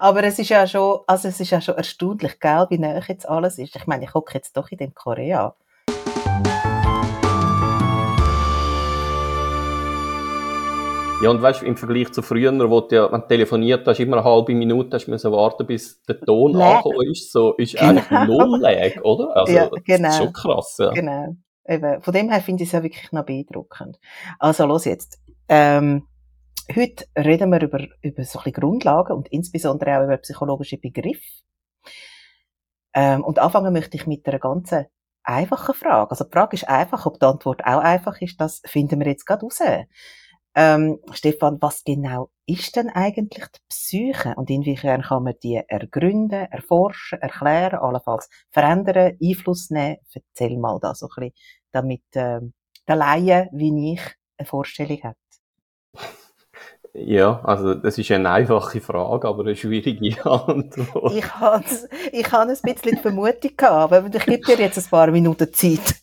Aber es ist ja schon, also es ist ja schon erstaunlich, gell, wie näher jetzt alles ist. Ich meine, ich gucke jetzt doch in dem Korea. Ja, und weißt du, im Vergleich zu früher, wo du ja, wenn du telefoniert hast, immer eine halbe Minute hast du warten, bis der Ton Lag. angekommen ist, so ist genau. eigentlich null Lag, oder? Also, ja, genau. das ist schon krass, ja. Genau. Eben, von dem her finde ich es ja wirklich noch beeindruckend. Also, los jetzt. Ähm, heute reden wir über, über so ein bisschen Grundlagen und insbesondere auch über psychologische Begriffe. Ähm, und anfangen möchte ich mit einer ganz einfachen Frage. Also die Frage ist einfach, ob die Antwort auch einfach ist, das finden wir jetzt gerade raus. Ähm, Stefan, was genau ist denn eigentlich die Psyche und inwiefern kann man die ergründen, erforschen, erklären, allenfalls verändern, Einfluss nehmen? Erzähl mal da so ein bisschen, damit ähm, der Laie wie ich eine Vorstellung hat. Ja, also das ist eine einfache Frage, aber eine schwierige Antwort. Ich habe ich hab ein bisschen die Vermutung gehabt, aber ich gebe dir jetzt ein paar Minuten Zeit.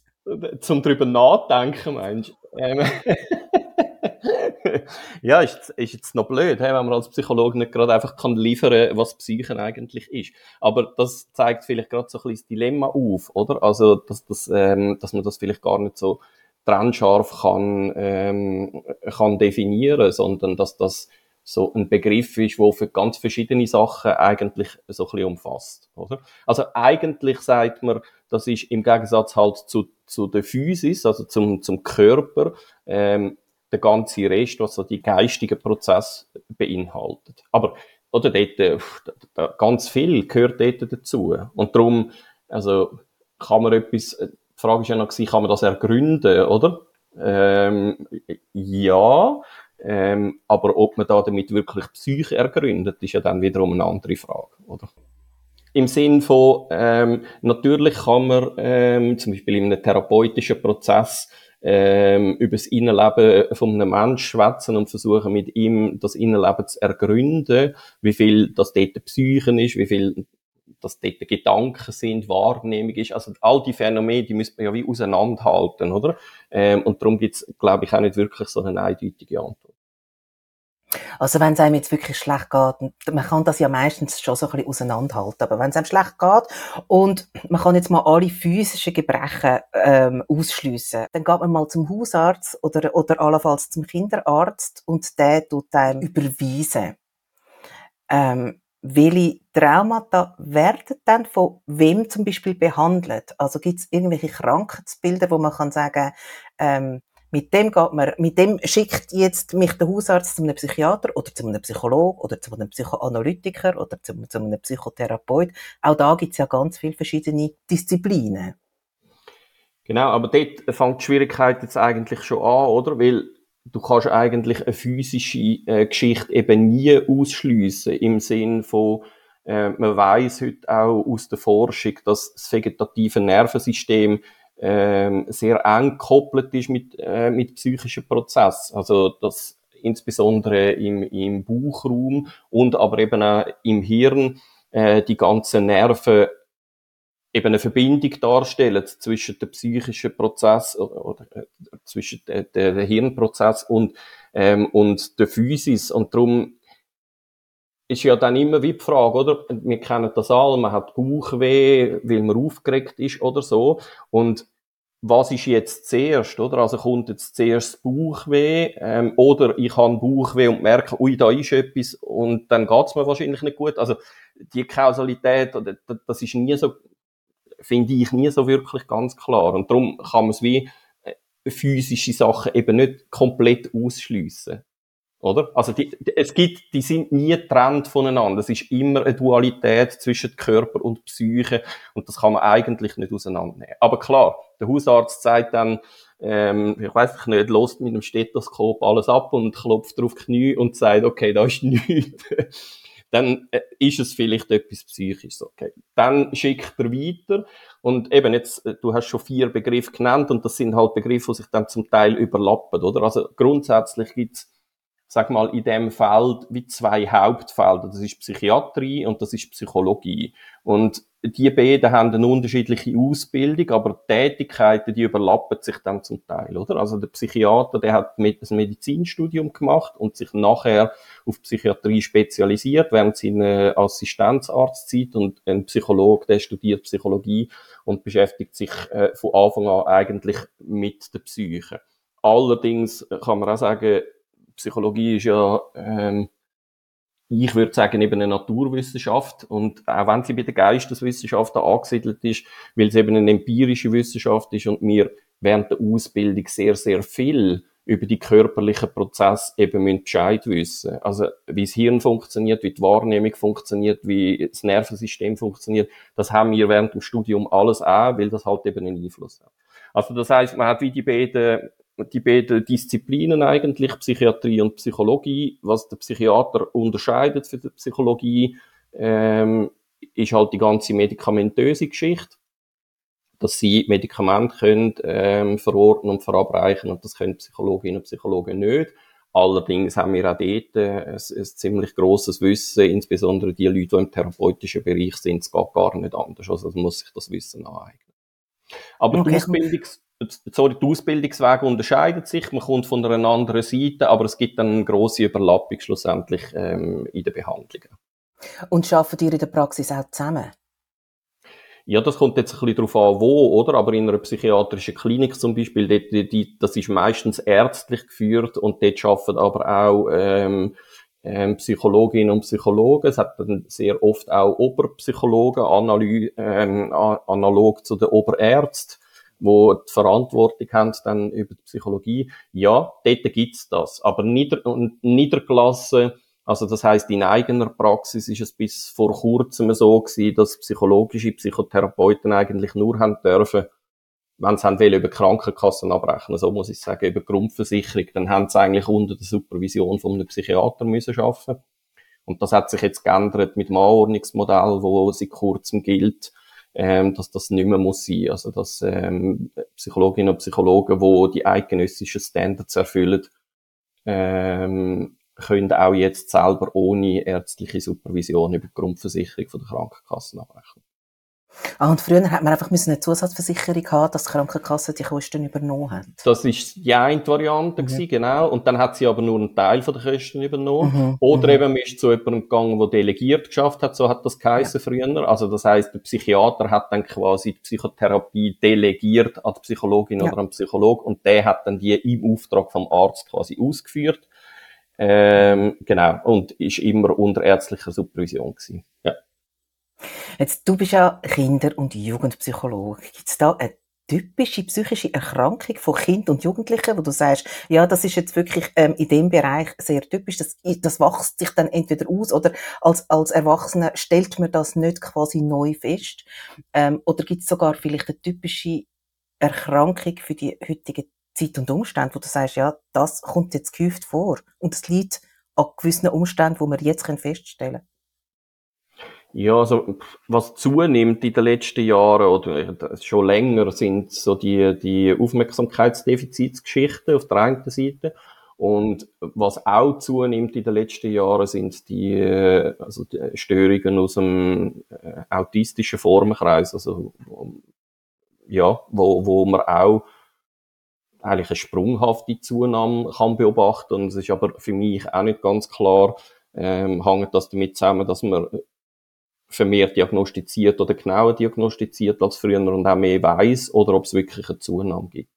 Zum drüber nachdenken, meinst du? Ähm, ja, ist, ist jetzt noch blöd, wenn man als Psychologe nicht gerade einfach kann liefern was Psychen eigentlich ist. Aber das zeigt vielleicht gerade so ein bisschen das Dilemma auf, oder? Also, dass, dass, ähm, dass man das vielleicht gar nicht so trennscharf kann, ähm, kann definieren, sondern dass das so ein Begriff ist, wo für ganz verschiedene Sachen eigentlich so ein bisschen umfasst, oder? Also eigentlich sagt man, das ist im Gegensatz halt zu, zu der Physis, also zum, zum Körper, ähm, der ganze Rest, was so die geistigen Prozesse beinhaltet. Aber oder dort, äh, ganz viel gehört dort dazu. Und darum, also kann man etwas, äh, die Frage ist ja noch kann man das ergründen, oder? Ähm, ja, ähm, aber ob man da damit wirklich Psyche ergründet, ist ja dann wiederum eine andere Frage, oder? Im Sinn von, ähm, natürlich kann man ähm, zum Beispiel in einem therapeutischen Prozess ähm, über das Innenleben von einem Menschen schwätzen und versuchen mit ihm das Innenleben zu ergründen, wie viel das dort Psychen ist, wie viel das dort Gedanken sind, Wahrnehmung ist. Also all die Phänomene, die müsste man ja wie auseinanderhalten, oder? Ähm, und darum gibt es, glaube ich, auch nicht wirklich so eine eindeutige Antwort. Also wenn es einem jetzt wirklich schlecht geht, man kann das ja meistens schon so ein bisschen auseinanderhalten, aber wenn es einem schlecht geht und man kann jetzt mal alle physischen Gebrechen ähm, ausschliessen, dann geht man mal zum Hausarzt oder, oder allenfalls zum Kinderarzt und der tut einem überweisen. Ähm, welche Traumata werden dann von wem zum Beispiel behandelt? Also gibt es irgendwelche Krankheitsbilder, wo man kann sagen, ähm, mit dem geht man, mit dem schickt jetzt mich der Hausarzt zu einem Psychiater oder zu einem Psychologen oder zu einem Psychoanalytiker oder zu, zu einem Psychotherapeut. Auch da gibt es ja ganz viele verschiedene Disziplinen. Genau, aber dort fängt die Schwierigkeit jetzt eigentlich schon an, oder? Weil du kannst eigentlich eine physische äh, Geschichte eben nie ausschliessen im Sinn von äh, man weiß heute auch aus der Forschung, dass das vegetative Nervensystem ähm, sehr eng gekoppelt ist mit, äh, mit psychischen Prozessen. Also, dass insbesondere im, im Bauchraum und aber eben auch im Hirn äh, die ganzen Nerven eben eine Verbindung darstellen zwischen dem psychischen Prozess oder, äh, zwischen der Hirnprozess und ähm, und der Physis und darum ist ja dann immer wie die Frage, oder? Wir kennen das alle, man hat Bauchweh, weil man aufgeregt ist oder so. Und was ist jetzt zuerst, oder? Also kommt jetzt zuerst das Bauchweh, ähm, oder ich habe Bauchweh und merke, ui, da ist etwas, und dann geht's mir wahrscheinlich nicht gut. Also, die Kausalität, das ist nie so, finde ich nie so wirklich ganz klar. Und darum kann man es wie äh, physische Sachen eben nicht komplett ausschliessen. Oder? Also die, es gibt, die sind nie getrennt voneinander. Es ist immer eine Dualität zwischen Körper und Psyche und das kann man eigentlich nicht auseinandernehmen. Aber klar, der Hausarzt sagt dann, ähm, ich weiß nicht, lost mit dem Stethoskop alles ab und klopft drauf Knie und sagt, okay, da ist nichts. Dann äh, ist es vielleicht etwas Psychisches. Okay. Dann schickt er weiter und eben jetzt, äh, du hast schon vier Begriffe genannt und das sind halt Begriffe, die sich dann zum Teil überlappen, oder? Also grundsätzlich gibt's sag mal, in dem Feld wie zwei Hauptfelder. Das ist Psychiatrie und das ist Psychologie. Und die beiden haben eine unterschiedliche Ausbildung, aber Tätigkeiten, die überlappen sich dann zum Teil, oder? Also der Psychiater, der hat ein Medizinstudium gemacht und sich nachher auf Psychiatrie spezialisiert während seiner Assistenzarztzeit und ein Psychologe, der studiert Psychologie und beschäftigt sich äh, von Anfang an eigentlich mit der Psyche. Allerdings kann man auch sagen, Psychologie ist ja ähm, ich würde sagen, eben eine Naturwissenschaft. Und auch wenn sie bei der Geisteswissenschaft angesiedelt ist, weil es eben eine empirische Wissenschaft ist und wir während der Ausbildung sehr, sehr viel über die körperlichen Prozesse eben müssen Bescheid wissen. Also, wie das Hirn funktioniert, wie die Wahrnehmung funktioniert, wie das Nervensystem funktioniert, das haben wir während dem Studium alles auch, weil das halt eben einen Einfluss hat. Also, das heißt, man hat wie die beiden die beiden Disziplinen eigentlich, Psychiatrie und Psychologie. Was der Psychiater unterscheidet für die Psychologie, ähm, ist halt die ganze medikamentöse Geschichte. Dass sie Medikamente können, ähm, verordnen und verabreichen und das können Psychologinnen und Psychologen nicht. Allerdings haben wir auch dort äh, ein, ein ziemlich grosses Wissen, insbesondere die Leute, die im therapeutischen Bereich sind, es geht gar nicht anders. Also man muss sich das Wissen aneignen. Aber okay. die Ausbildungs sorry, die Ausbildungswege unterscheiden sich, man kommt von einer anderen Seite, aber es gibt dann eine grosse Überlappung schlussendlich ähm, in den Behandlungen. Und arbeiten ihr in der Praxis auch zusammen? Ja, das kommt jetzt ein bisschen darauf an, wo, oder? Aber in einer psychiatrischen Klinik zum Beispiel, die, die, das ist meistens ärztlich geführt und dort arbeiten aber auch ähm, ähm, Psychologinnen und Psychologen. Es hat dann sehr oft auch Oberpsychologen, analog, ähm, analog zu den Oberärzten wo die Verantwortung haben dann über die Psychologie. Ja, dort gibt's das. Aber nieder niedergelassen, also das heißt in eigener Praxis ist es bis vor kurzem so gewesen, dass psychologische Psychotherapeuten eigentlich nur haben dürfen, wenn sie haben wollen, über Krankenkassen abrechnen, so muss ich sagen, über Grundversicherung, dann haben sie eigentlich unter der Supervision von einem Psychiater müssen arbeiten. Und das hat sich jetzt geändert mit dem Anordnungsmodell, wo seit kurzem gilt, ähm, dass das nicht mehr muss sein. Also, dass ähm, Psychologinnen und Psychologen, die die eidgenössischen Standards erfüllen, ähm, können auch jetzt selber ohne ärztliche Supervision über die Grundversicherung von der Krankenkassen abrechnen. Ah, und früher hat man einfach eine Zusatzversicherung haben, dass die Krankenkasse die Kosten übernommen hat. Das ist die eine Variante mhm. gewesen, genau. Und dann hat sie aber nur einen Teil von der Kosten übernommen. Mhm. Oder mhm. eben man ist zu jemandem gegangen, der delegiert geschafft hat, so hat das geheißen ja. früher. Also das heißt, der Psychiater hat dann quasi die Psychotherapie delegiert an die Psychologin ja. oder an den Psychologen und der hat dann die im Auftrag vom Arzt quasi ausgeführt. Ähm, genau. Und ist immer unter ärztlicher Supervision gewesen. Ja. Jetzt, du bist ja Kinder- und Jugendpsychologe. Gibt es da eine typische psychische Erkrankung von Kind und Jugendlichen, wo du sagst, ja, das ist jetzt wirklich ähm, in dem Bereich sehr typisch, das, das wächst sich dann entweder aus oder als, als Erwachsener stellt man das nicht quasi neu fest? Ähm, oder gibt es sogar vielleicht eine typische Erkrankung für die heutige Zeit und Umstände, wo du sagst, ja, das kommt jetzt gehäuft vor und es liegt an gewissen Umständen, wo wir jetzt feststellen können? Ja, also, was zunimmt in den letzten Jahren oder schon länger sind so die, die Aufmerksamkeitsdefizitsgeschichten auf der einen Seite. Und was auch zunimmt in den letzten Jahren sind die, also die Störungen aus dem äh, autistischen Formenkreis, also, ja, wo, wo man auch eigentlich eine sprunghafte Zunahme kann beobachten. Und es ist aber für mich auch nicht ganz klar, ähm, hängt das damit zusammen, dass man vermehrt diagnostiziert oder genauer diagnostiziert als früher und auch mehr weiß oder ob es wirklich eine Zunahme gibt.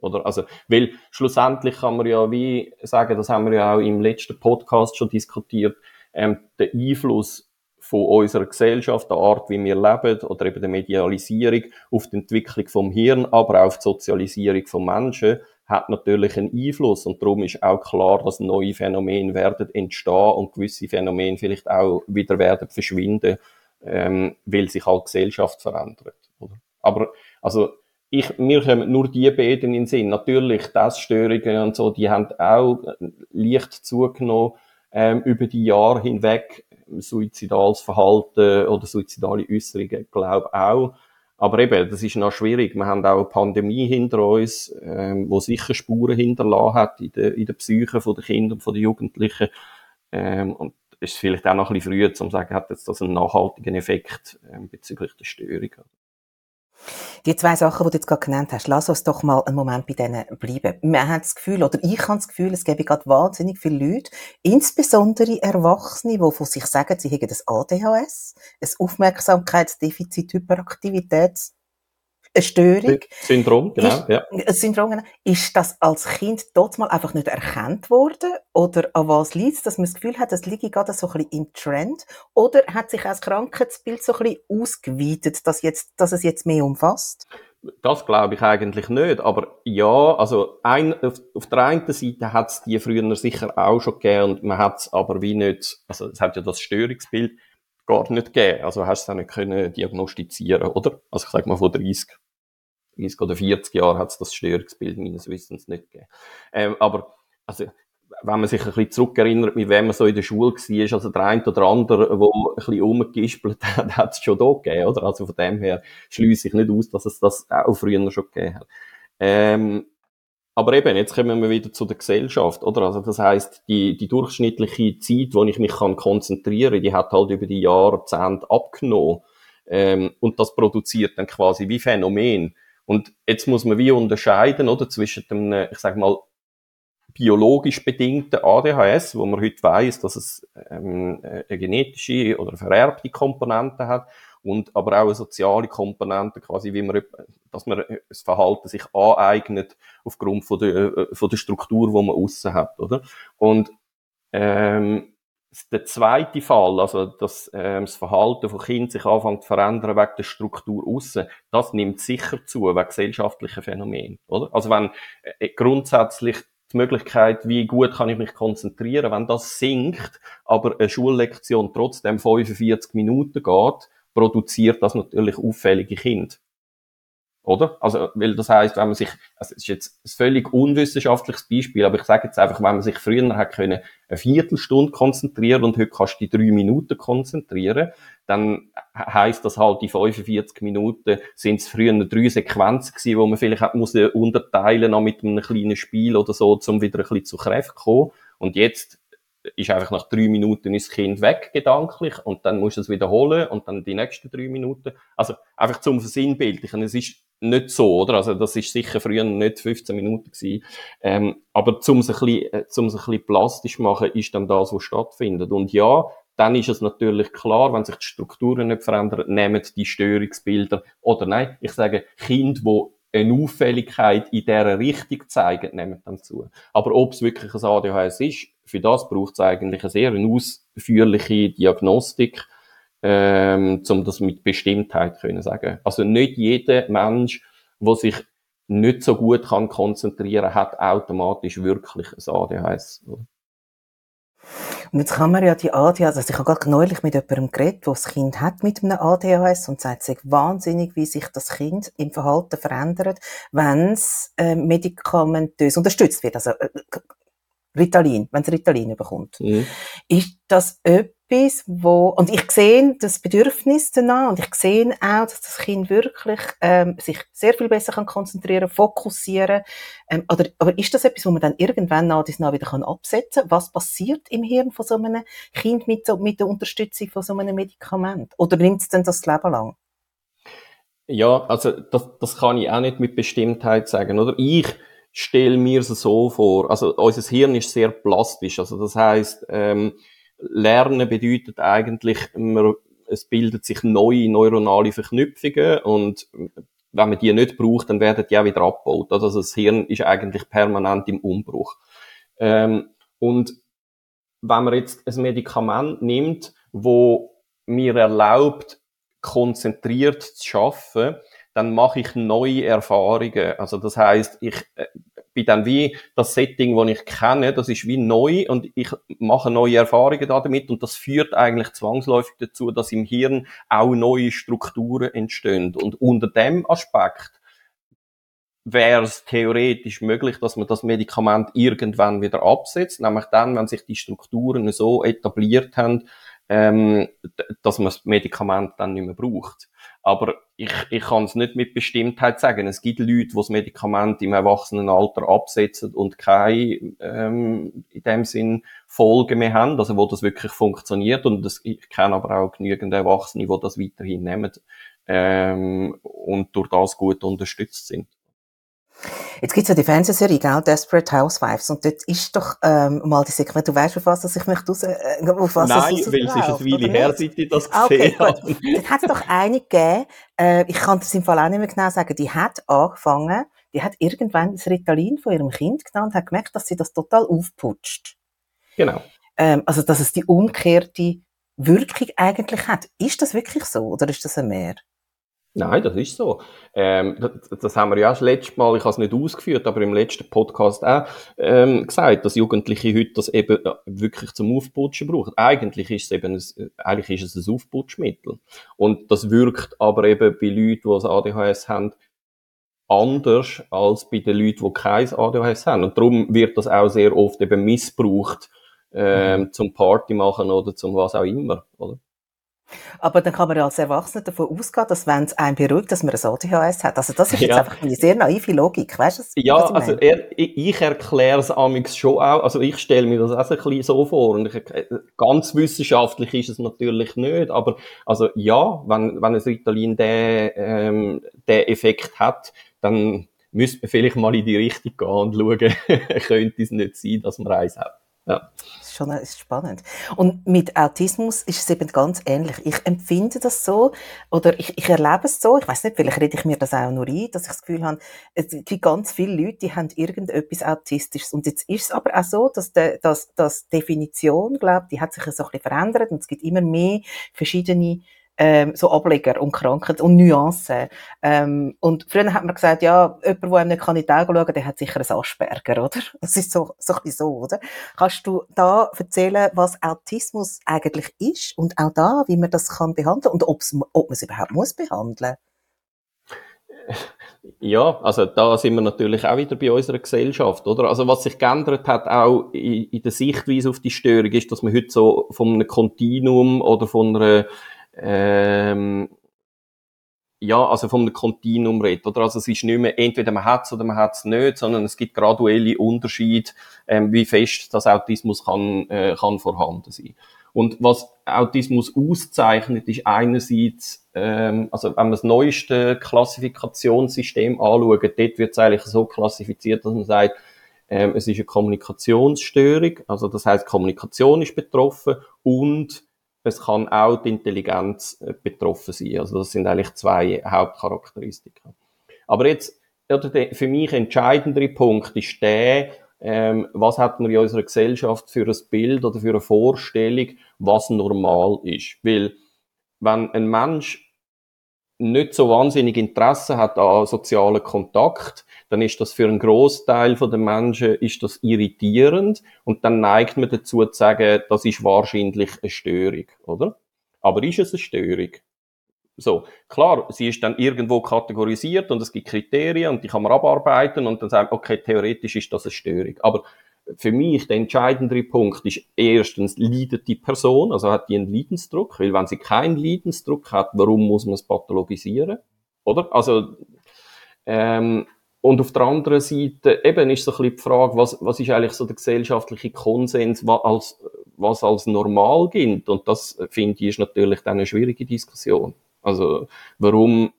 Oder, also, weil schlussendlich kann man ja wie sagen, das haben wir ja auch im letzten Podcast schon diskutiert, ähm, der Einfluss von unserer Gesellschaft, der Art, wie wir leben, oder eben der Medialisierung auf die Entwicklung vom Hirn, aber auch auf die Sozialisierung von Menschen, hat natürlich einen Einfluss und darum ist auch klar, dass neue Phänomene werden entstehen und gewisse Phänomene vielleicht auch wieder werden verschwinden, ähm, weil sich halt Gesellschaft verändert. Oder? Aber also ich, mir kommen nur die beiden in den Sinn. Natürlich, das Störungen und so, die haben auch leicht zugenommen ähm, über die Jahre hinweg. Suizidales Verhalten oder suizidale Äußerungen, glaube auch. Aber eben, das ist noch schwierig. Wir haben auch eine Pandemie hinter uns, ähm, wo sicher Spuren hinterlassen hat in der, in der Psyche der Kinder und der Jugendlichen. Ähm, und ist vielleicht auch noch ein bisschen früh, um zu sagen, hat jetzt das einen nachhaltigen Effekt ähm, bezüglich der Störung. Die zwei Sachen, die du jetzt gerade genannt hast, lass uns doch mal einen Moment bei denen bleiben. Man hat das Gefühl, oder ich habe das Gefühl, es gäbe gerade wahnsinnig viele Leute, insbesondere Erwachsene, die von sich sagen, sie hätten das ADHS, ein Aufmerksamkeitsdefizit, Hyperaktivitäts eine Störung. Syndrom, genau, ist, ja. Ein Syndrom, genau. Ist das als Kind dort mal einfach nicht erkannt worden? Oder an was liegt es, dass man das Gefühl hat, das liege gerade so ein bisschen im Trend? Oder hat sich auch das Krankheitsbild so ein bisschen ausgeweitet, dass, jetzt, dass es jetzt mehr umfasst? Das glaube ich eigentlich nicht. Aber ja, also ein, auf, auf der einen Seite hat es die früher sicher auch schon gegeben und man hat es aber wie nicht, also es hat ja das Störungsbild gar nicht gegeben. Also hast du es auch nicht können diagnostizieren, oder? Also ich sage mal von 30, 30 oder 40 Jahren hat es das Störungsbild meines Wissens nicht gegeben. Ähm, aber also wenn man sich ein bisschen zurückerinnert, mit wem man so in der Schule war, also der eine oder andere, der ein bisschen rumgegispelt hat, hat es schon da gegeben, oder? Also von dem her schließe ich nicht aus, dass es das auch früher schon gegeben hat. Ähm, aber eben, jetzt kommen wir wieder zu der Gesellschaft, oder? Also das heißt, die, die durchschnittliche Zeit, wo ich mich kann konzentrieren, die hat halt über die Jahrzehnte abgenommen. Ähm, und das produziert dann quasi wie Phänomen. Und jetzt muss man wie unterscheiden, oder, zwischen dem, ich sag mal, biologisch bedingten ADHS, wo man heute weiß, dass es ähm, eine genetische oder vererbte Komponente hat, und aber auch eine soziale Komponente, quasi wie man, dass man das Verhalten sich aneignet aufgrund von der, äh, von der Struktur, wo man außen hat, oder? Und ähm, der zweite Fall, also dass ähm, das Verhalten von Kindern sich anfängt zu verändern wegen der Struktur außen, das nimmt sicher zu wegen gesellschaftlichen Phänomenen, oder? Also wenn äh, grundsätzlich die Möglichkeit, wie gut kann ich mich konzentrieren, wenn das sinkt, aber eine Schullektion trotzdem 45 Minuten geht, produziert das natürlich auffällige Kind. Oder? Also, weil das heißt, wenn man sich, also, es ist jetzt ein völlig unwissenschaftliches Beispiel, aber ich sage jetzt einfach, wenn man sich früher hat können, eine Viertelstunde konzentrieren und heute kannst du die drei Minuten konzentrieren, dann heißt das halt, die 45 Minuten sind es früher drei Sequenzen gewesen, wo man vielleicht hat muss unterteilen noch mit einem kleinen Spiel oder so, um wieder ein bisschen zu Kräften zu kommen. Und jetzt ist einfach nach drei Minuten ist das Kind weg, gedanklich, und dann musst du es wiederholen und dann die nächsten drei Minuten. Also einfach zum Versinnbildlichen. Es ist nicht so, oder? Also das ist sicher früher nicht 15 Minuten gewesen. Ähm, aber zum es ein bisschen, äh, zum es ein bisschen plastisch machen, ist dann das, was stattfindet. Und ja, dann ist es natürlich klar, wenn sich die Strukturen nicht verändern, nehmen die Störungsbilder, oder nein, ich sage, Kinder, die eine Auffälligkeit in dieser Richtung zeigen, nehmen dann zu. Aber ob es wirklich ein ADHS ist, für das braucht es eigentlich eine sehr ausführliche Diagnostik, ähm, um das mit Bestimmtheit können sagen. Also nicht jeder Mensch, der sich nicht so gut kann konzentrieren, hat automatisch wirklich ein ADHS. Und jetzt kann man ja die ADHS, also ich habe gerade neulich mit jemandem geredet, der das Kind hat mit einem ADHS und sagt, ist wahnsinnig, wie sich das Kind im Verhalten verändert, wenn es äh, medikamentös unterstützt wird. Also äh, Ritalin, wenn es Ritalin bekommt. Mhm. Ist das etwas, wo, und ich sehe das Bedürfnis danach und ich sehe auch, dass das Kind wirklich ähm, sich sehr viel besser kann konzentrieren, fokussieren. Ähm, oder, aber ist das etwas, wo man dann irgendwann nach dies nach wieder kann absetzen kann? Was passiert im Hirn von so einem Kind mit, so, mit der Unterstützung von so einem Medikament? Oder nimmt es denn das Leben lang? Ja, also das, das kann ich auch nicht mit Bestimmtheit sagen, oder? Ich stelle mir es so vor. Also unser Hirn ist sehr plastisch. Also das heißt, ähm, Lernen bedeutet eigentlich, man, es bildet sich neue neuronale Verknüpfungen und wenn man die nicht braucht, dann werden die auch wieder abgebaut. Also das Hirn ist eigentlich permanent im Umbruch. Ähm, und wenn man jetzt ein Medikament nimmt, wo mir erlaubt, konzentriert zu schaffen, dann mache ich neue Erfahrungen. Also das heißt, ich äh, bin dann wie das Setting, das ich kenne, das ist wie neu und ich mache neue Erfahrungen damit und das führt eigentlich zwangsläufig dazu, dass im Hirn auch neue Strukturen entstehen. Und unter dem Aspekt wäre es theoretisch möglich, dass man das Medikament irgendwann wieder absetzt, nämlich dann, wenn sich die Strukturen so etabliert haben, ähm, dass man das Medikament dann nicht mehr braucht. Aber ich, ich kann es nicht mit Bestimmtheit sagen. Es gibt Leute, die das Medikament im Erwachsenenalter absetzen und keine, ähm, in dem Sinn, Folgen mehr haben, also wo das wirklich funktioniert. Und das, ich kenne aber auch genügend Erwachsene, die das weiterhin nehmen ähm, und durch das gut unterstützt sind. Jetzt gibt's ja die Fernsehserie, gell? Desperate Housewives. Und dort ist doch ähm, mal die Sequenz, du weißt, auf was dass ich mich raus, äh, auf was Nein, weil es ist eine Weile her, seit ich das gesehen okay, habe. Dort hat es doch eine gegeben, äh, ich kann das im Fall auch nicht mehr genau sagen, die hat angefangen, die hat irgendwann das Ritalin von ihrem Kind genommen und hat gemerkt, dass sie das total aufputscht. Genau. Ähm, also, dass es die umgekehrte Wirkung eigentlich hat. Ist das wirklich so oder ist das ein Mehr? Nein, das ist so. Ähm, das, das, haben wir ja auch das letzte Mal, ich habe es nicht ausgeführt, aber im letzten Podcast auch ähm, gesagt, dass Jugendliche heute das eben äh, wirklich zum Aufputschen brauchen. Eigentlich ist es eben ein, eigentlich ist es ein Aufputschmittel. Und das wirkt aber eben bei Leuten, die das ADHS haben, anders als bei den Leuten, die kein ADHS haben. Und darum wird das auch sehr oft eben missbraucht, ähm, mhm. zum Party machen oder zum was auch immer, oder? Aber dann kann man ja als Erwachsener davon ausgehen, dass wenn es einen beruhigt, dass man ein ADHS hat. Also das ist jetzt ja. einfach eine sehr naive Logik, weißt du? Ja, also er, ich, ich erkläre es amix schon auch, also ich stelle mir das auch ein bisschen so vor und ich, ganz wissenschaftlich ist es natürlich nicht, aber also ja, wenn, wenn ein Ritalin den, ähm, den Effekt hat, dann müsste man vielleicht mal in die Richtung gehen und schauen, könnte es nicht sein, dass man eins hat. Ja schon ist spannend. Und mit Autismus ist es eben ganz ähnlich. Ich empfinde das so, oder ich, ich erlebe es so, ich weiß nicht, vielleicht rede ich mir das auch nur ein, dass ich das Gefühl habe, es gibt ganz viele Leute, die haben irgendetwas Autistisches. Und jetzt ist es aber auch so, dass, die dass, dass Definition, glaube die hat sich so ein bisschen verändert und es gibt immer mehr verschiedene ähm, so Ableger und Krankheiten und Nuancen. Ähm, und früher hat man gesagt, ja, jemand, der einem nicht in die Augen schauen der hat sicher ein Asperger, oder? Das ist so, so ein bisschen so, oder? Kannst du da erzählen, was Autismus eigentlich ist und auch da, wie man das kann behandeln und ob's, ob man es überhaupt muss behandeln? Ja, also da sind wir natürlich auch wieder bei unserer Gesellschaft, oder? Also was sich geändert hat, auch in, in der Sichtweise auf die Störung, ist, dass man heute so von einem Kontinuum oder von einer ähm, ja, also vom Kontinuum redet, oder? Also es ist nicht mehr, entweder man hat es oder man hat es nicht, sondern es gibt graduelle Unterschiede, ähm, wie fest das Autismus kann, äh, kann vorhanden sein. Und was Autismus auszeichnet, ist einerseits, ähm, also wenn man das neueste Klassifikationssystem anschaut, dort wird es eigentlich so klassifiziert, dass man sagt, ähm, es ist eine Kommunikationsstörung, also das heißt Kommunikation ist betroffen und es kann auch die Intelligenz äh, betroffen sein. Also das sind eigentlich zwei Hauptcharakteristika. Aber jetzt, für mich entscheidendere Punkt ist der, ähm, was hat man in unserer Gesellschaft für ein Bild oder für eine Vorstellung, was normal ist. Weil, wenn ein Mensch nicht so wahnsinnig Interesse hat an sozialen Kontakt, dann ist das für einen Großteil der Menschen ist das irritierend und dann neigt man dazu zu sagen, das ist wahrscheinlich eine Störung, oder? Aber ist es eine Störung? So, klar, sie ist dann irgendwo kategorisiert und es gibt Kriterien und die kann man abarbeiten und dann sagen, okay, theoretisch ist das eine Störung. Aber für mich der entscheidendere Punkt ist erstens, leidet die Person, also hat die einen Leidensdruck, weil wenn sie keinen Leidensdruck hat, warum muss man es pathologisieren? Oder? Also, ähm, und auf der anderen Seite eben ist so ein bisschen die Frage, was, was ist eigentlich so der gesellschaftliche Konsens, was als, was als normal gilt? Und das, finde ich, ist natürlich dann eine schwierige Diskussion. Also, warum,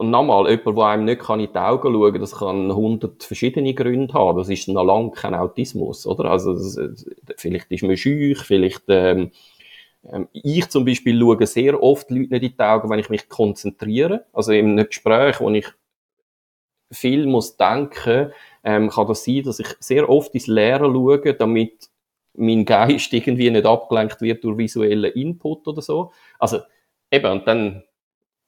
und nochmal, jemand, der einem nicht in die Augen schauen kann, das kann hundert verschiedene Gründe haben. Das ist noch lange kein Autismus, oder? Also, das, vielleicht ist man schüch, vielleicht, ähm, ähm, ich zum Beispiel schaue sehr oft Leute nicht in die Augen, wenn ich mich konzentriere. Also in einem Gespräch, wo ich viel muss denken, ähm, kann das sein, dass ich sehr oft ins Leere schaue, damit mein Geist irgendwie nicht abgelenkt wird durch visuellen Input oder so. Also, eben, und dann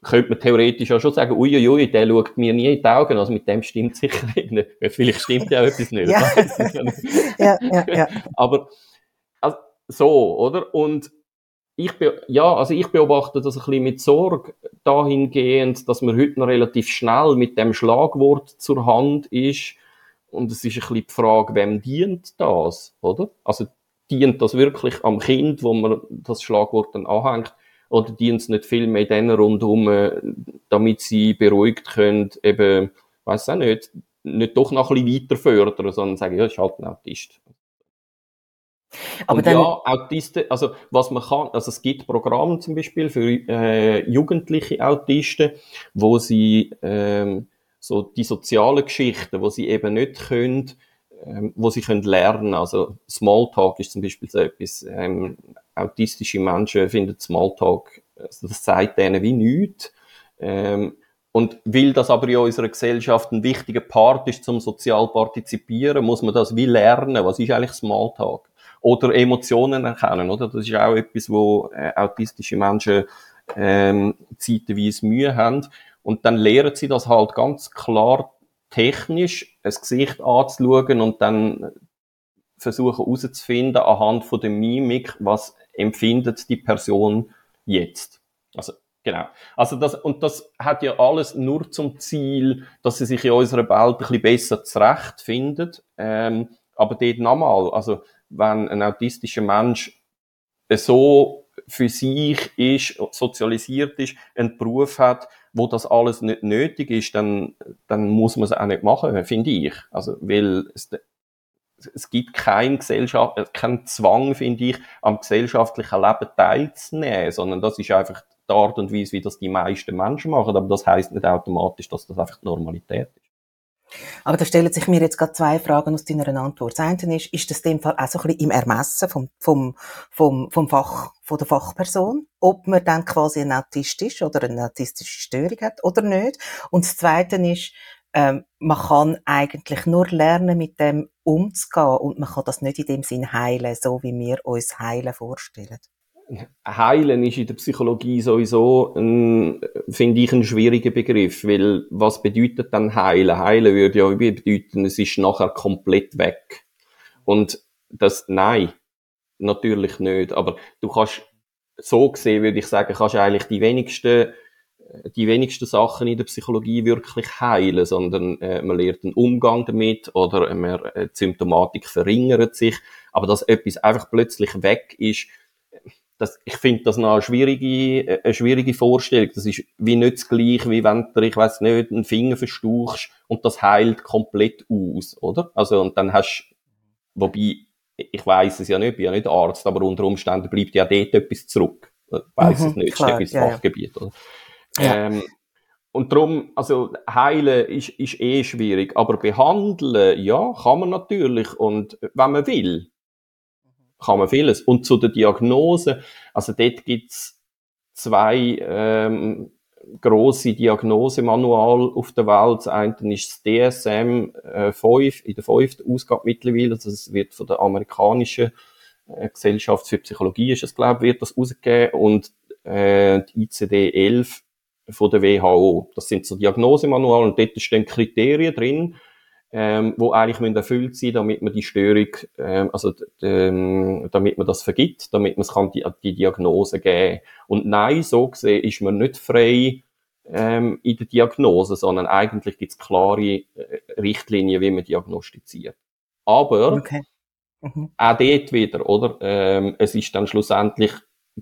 könnte man theoretisch auch schon sagen, uiuiui, der schaut mir nie in die Augen, also mit dem stimmt sicher nicht. Vielleicht stimmt ja auch etwas nicht. ja. ja, ja, ja. Aber, also, so, oder? Und ich, ja, also ich beobachte das ein bisschen mit Sorge dahingehend, dass man heute noch relativ schnell mit dem Schlagwort zur Hand ist. Und es ist ein bisschen die Frage, wem dient das, oder? Also, dient das wirklich am Kind, wo man das Schlagwort dann anhängt, oder es nicht viel mehr denen rundum, äh, damit sie beruhigt können, eben, weiß auch nicht, nicht doch noch ein bisschen weiter fördern, sondern sagen, ja, ist halt ein Autist. Aber und dann, ja, Autisten, also was man kann, also es gibt Programme zum Beispiel für äh, jugendliche Autisten, wo sie ähm, so die sozialen Geschichten, wo sie eben nicht können, ähm, wo sie können lernen. Also Smalltalk ist zum Beispiel so etwas. Ähm, autistische Menschen finden Smalltalk, das sagt denen wie nichts. Ähm, und weil das aber in unserer Gesellschaft ein wichtiger Part ist zum sozial partizipieren, muss man das wie lernen. Was ist eigentlich Smalltalk? Oder Emotionen erkennen, oder? Das ist auch etwas, wo äh, autistische Menschen ähm, zeitweise Mühe haben. Und dann lehren sie das halt ganz klar technisch, ein Gesicht anzuschauen und dann versuchen herauszufinden anhand von der Mimik, was empfindet die Person jetzt. Also Genau. Also das, und das hat ja alles nur zum Ziel, dass sie sich in unserer Welt ein bisschen besser zurechtfindet. Ähm, aber dort nochmal, also wenn ein autistischer Mensch so für sich ist, sozialisiert ist, einen Beruf hat, wo das alles nicht nötig ist, dann, dann muss man es auch nicht machen, finde ich. Also, weil es, es gibt keinen Gesellschaft, keinen Zwang, finde ich, am gesellschaftlichen Leben teilzunehmen, sondern das ist einfach die Art und Weise, wie das die meisten Menschen machen, aber das heißt nicht automatisch, dass das einfach die Normalität ist. Aber da stellen sich mir jetzt gerade zwei Fragen aus deiner Antwort. Das eine ist, ist das in dem Fall auch so ein bisschen im Ermessen vom, vom, vom, vom Fach, von der Fachperson, ob man dann quasi ein Autist ist oder eine autistische Störung hat oder nicht? Und das zweite ist, ähm, man kann eigentlich nur lernen, mit dem umzugehen und man kann das nicht in dem Sinn heilen, so wie wir uns heilen vorstellen. Heilen ist in der Psychologie sowieso, ein, finde ich, ein schwieriger Begriff, weil was bedeutet dann heilen? Heilen würde ja bedeuten, es ist nachher komplett weg. Und das, nein, natürlich nicht. Aber du kannst, so gesehen würde ich sagen, kannst eigentlich die wenigsten, die wenigsten Sachen in der Psychologie wirklich heilen, sondern äh, man lernt einen Umgang damit oder man, äh, die Symptomatik verringert sich. Aber dass etwas einfach plötzlich weg ist, das, ich finde das noch eine schwierige, äh, eine schwierige Vorstellung. Das ist wie nicht das Gleiche, wie wenn du, ich weiß nicht, einen Finger verstauchst und das heilt komplett aus, oder? Also, und dann hast, wobei, ich weiß es ja nicht, ich bin ja nicht Arzt, aber unter Umständen bleibt ja dort etwas zurück. Ich weiss mhm, es nicht, klar, ist ja, Fachgebiet, oder? Ja. Ähm, und darum, also heilen ist, ist eh schwierig, aber behandeln, ja, kann man natürlich und wenn man will, kann man vieles. Und zu der Diagnose, also dort gibt's zwei ähm, grosse Diagnosemanual auf der Welt. Das eine ist das DSM äh, 5, in der fünften Ausgabe mittlerweile. Also das wird von der amerikanischen äh, Gesellschaft für Psychologie, ist es, glaube ich, wird das rausgegeben. Und äh, die ICD 11 von der WHO. Das sind so Diagnosemanual und dort stehen Kriterien drin, ähm, wo eigentlich müssen erfüllt sein, damit man die Störung, ähm, also ähm, damit man das vergibt, damit man es kann die, die Diagnose geben. Und nein, so gesehen ist man nicht frei ähm, in der Diagnose, sondern eigentlich gibt es klare äh, Richtlinien, wie man diagnostiziert. Aber okay. mhm. auch dort wieder, oder? Ähm, es ist dann schlussendlich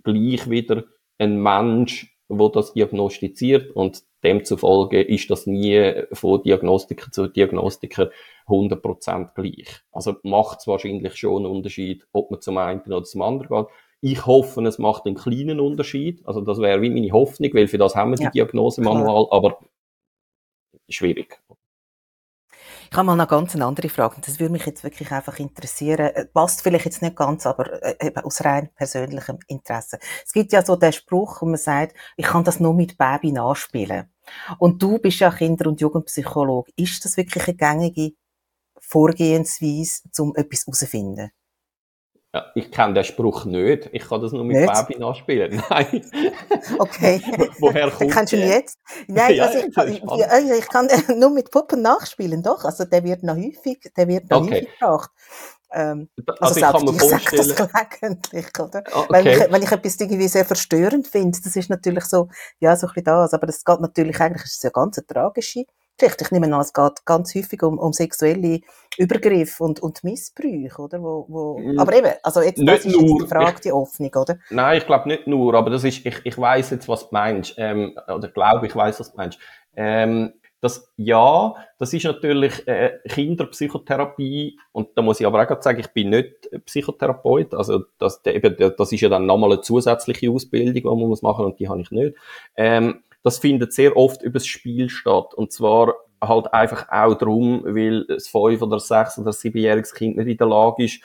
gleich wieder ein Mensch, wo das diagnostiziert und demzufolge ist das nie von Diagnostiker zu Diagnostiker 100% gleich. Also macht es wahrscheinlich schon einen Unterschied, ob man zum einen oder zum anderen geht. Ich hoffe, es macht einen kleinen Unterschied. Also das wäre wie meine Hoffnung, weil für das haben wir die ja, Diagnosemanual, aber schwierig. Ich habe mal eine ganz andere Frage, das würde mich jetzt wirklich einfach interessieren. Äh, passt vielleicht jetzt nicht ganz, aber äh, eben aus rein persönlichem Interesse. Es gibt ja so den Spruch, wo man sagt, ich kann das nur mit Baby nachspielen. Und du bist ja Kinder- und Jugendpsychologe. Ist das wirklich eine gängige Vorgehensweise, um etwas herauszufinden? Ja, ich kenne den Spruch nicht. Ich kann das nur mit? Baby nachspielen. Nein. Okay. Woher kommt Kennst du ihn jetzt? Nein, ja, also ich, kann, ich, ich, kann nur mit Puppen nachspielen, doch. Also der wird noch häufig, der wird noch okay. häufig gebracht. Ähm, also, also ich mir vorstellen. Ich sage das gelegentlich, oder? Ah, okay. Wenn, ich, wenn ich etwas irgendwie sehr verstörend finde, das ist natürlich so, ja, so ein bisschen das. Aber das geht natürlich, eigentlich ist es eine ganz tragische Geschichte. Ich nehme an, es geht ganz häufig um, um sexuelle Übergriffe und, und Missbrüche, oder? Wo, wo, mm. aber eben, also jetzt, nicht das ist nur, die Frage, die Hoffnung, oder? Nein, ich glaube nicht nur, aber das ist, ich, ich weiß jetzt, was du meinst, ähm, oder glaube, ich weiß, was du meinst. Ähm, das, ja, das ist natürlich äh, Kinderpsychotherapie und da muss ich aber auch gerade sagen, ich bin nicht Psychotherapeut, also das, eben, das ist ja dann nochmal eine zusätzliche Ausbildung, die man muss machen und die habe ich nicht. Ähm, das findet sehr oft übers Spiel statt und zwar halt einfach auch darum, weil ein fünf oder sechs oder siebenjähriges Kind nicht in der Lage ist,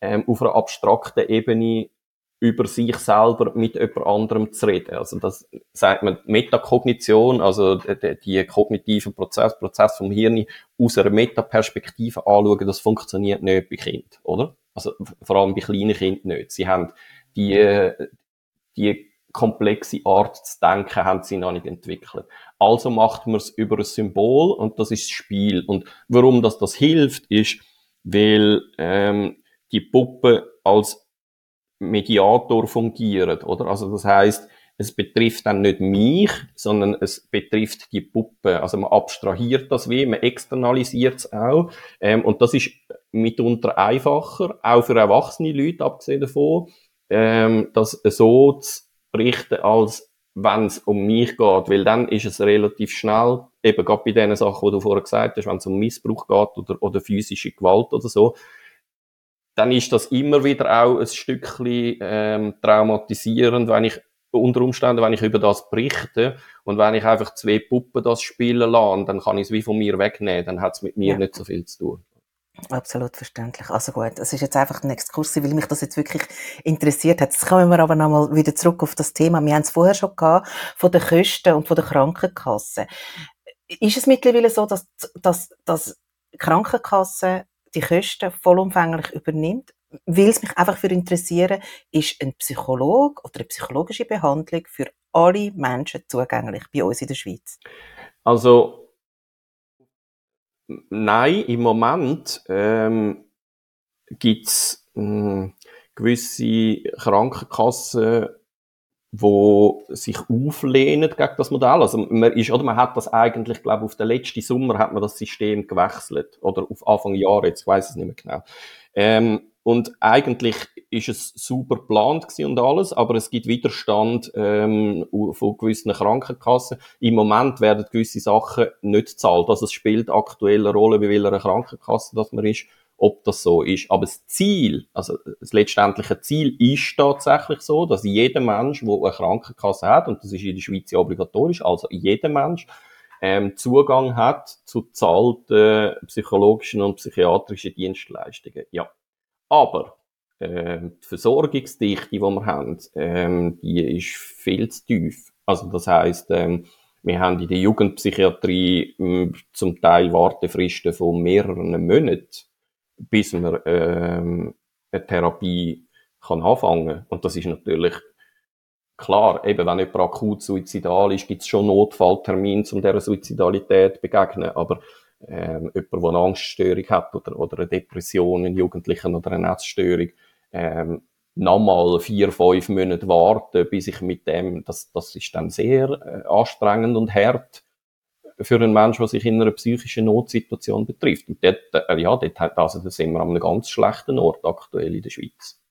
ähm, auf einer abstrakten Ebene über sich selber mit jemand anderem zu reden. Also das sagt man Metakognition, also die, die kognitiven Prozess, Prozess vom Hirn aus einer Metaperspektive anschauen, das funktioniert nicht bei Kindern, oder? Also vor allem bei kleinen Kindern nicht. Sie haben die, die komplexe Art zu denken, haben sie noch nicht entwickelt. Also macht man es über ein Symbol und das ist das Spiel. Und warum das das hilft, ist, weil ähm, die Puppe als Mediator fungieren, oder? Also das heißt, es betrifft dann nicht mich, sondern es betrifft die Puppe. Also man abstrahiert das wie, man externalisiert es auch. Ähm, und das ist mitunter einfacher, auch für erwachsene Leute, abgesehen davon, ähm, das so zu berichten, als wenn es um mich geht, weil dann ist es relativ schnell, eben gerade bei den Sachen, die du vorher gesagt hast, wenn es um Missbrauch geht oder, oder physische Gewalt oder so, dann ist das immer wieder auch ein Stückchen ähm, traumatisierend, wenn ich unter Umständen, wenn ich über das berichte und wenn ich einfach zwei Puppen das spielen lasse, dann kann ich es wie von mir wegnehmen, dann hat es mit mir ja. nicht so viel zu tun. Absolut verständlich. Also gut, es ist jetzt einfach ein Exkurs, weil mich das jetzt wirklich interessiert hat. Jetzt kommen wir aber nochmal wieder zurück auf das Thema. Wir haben es vorher schon gehabt, von den Kosten und von der Krankenkasse. Ist es mittlerweile so, dass, dass, dass Krankenkasse die Kosten vollumfänglich übernimmt. Will es mich einfach für interessieren, ist ein Psycholog oder eine psychologische Behandlung für alle Menschen zugänglich bei uns in der Schweiz? Also nein, im Moment ähm, gibt es hm, gewisse Krankenkassen, wo sich auflehnen gegen das Modell. Also man ist, oder man hat das eigentlich, glaube auf den letzten Sommer hat man das System gewechselt. Oder auf Anfang Jahr, jetzt weiß ich es nicht mehr genau. Ähm, und eigentlich ist es super geplant und alles, aber es gibt Widerstand ähm, von gewissen Krankenkassen. Im Moment werden gewisse Sachen nicht gezahlt. Also es spielt aktuell eine Rolle, wie will eine Krankenkasse das man ist ob das so ist. Aber das Ziel, also das letztendliche Ziel ist tatsächlich so, dass jeder Mensch, der eine Krankenkasse hat, und das ist in der Schweiz ja obligatorisch, also jeder Mensch, ähm, Zugang hat zu zahlten psychologischen und psychiatrischen Dienstleistungen. Ja. Aber ähm, die Versorgungsdichte, die wir haben, ähm, die ist viel zu tief. Also das heißt, ähm, wir haben in der Jugendpsychiatrie ähm, zum Teil Wartefristen von mehreren Monaten bis man ähm, eine Therapie kann anfangen Und das ist natürlich klar, eben wenn jemand akut suizidal ist, gibt es schon Notfalltermine, um dieser Suizidalität zu begegnen, aber ähm, jemand, der eine Angststörung hat oder, oder eine Depression, in Jugendlichen oder eine Essstörung, ähm, nochmal vier, fünf Monate warten, bis ich mit dem, das, das ist dann sehr äh, anstrengend und hart für einen Menschen, der sich in einer psychischen Notsituation betrifft. Und dort, äh, ja, dort, also, da sind wir an einem ganz schlechten Ort aktuell in der Schweiz.